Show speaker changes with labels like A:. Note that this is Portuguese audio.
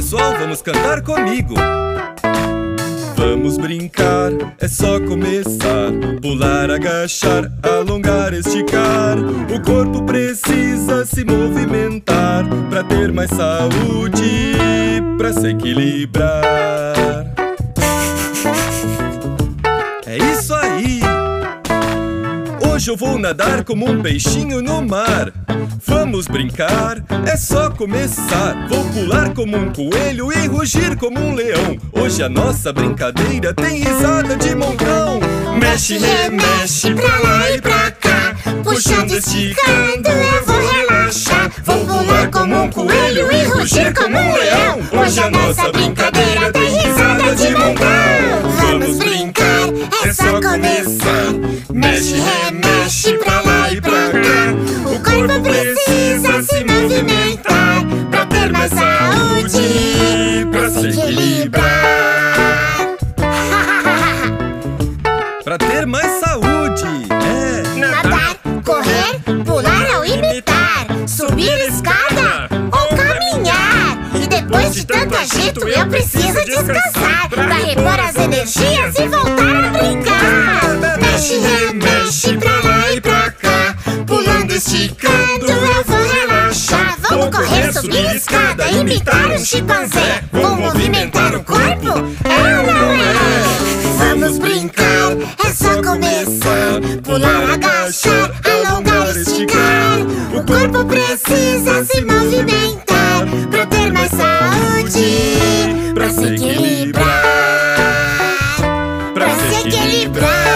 A: pessoal, vamos cantar comigo. Vamos brincar, é só começar. Pular, agachar, alongar, esticar. O corpo precisa se movimentar para ter mais saúde, para se equilibrar. Hoje eu vou nadar como um peixinho no mar. Vamos brincar, é só começar. Vou pular como um coelho e rugir como um leão. Hoje a nossa brincadeira tem risada de montão. Mexe, remexe pra lá e pra cá. Puxando, esticando, eu vou relaxar. Vou pular como um coelho e rugir como um leão. Hoje a nossa brincadeira tem risada de montão. Vamos brincar, é só começar. Mexe, remexe saúde, pra ter mais saúde, é.
B: Nadar, correr, pular ou imitar, subir escada ou caminhar. E depois de tanto agito, eu preciso descansar pra repor as energias e voltar a correr, subir a escada, imitar um chimpanzé. Vou movimentar o corpo? É ou não é? Vamos brincar, é só começar. Pular, agachar, alongar, esticar. O corpo precisa se movimentar pra ter mais saúde, pra se equilibrar, pra se equilibrar.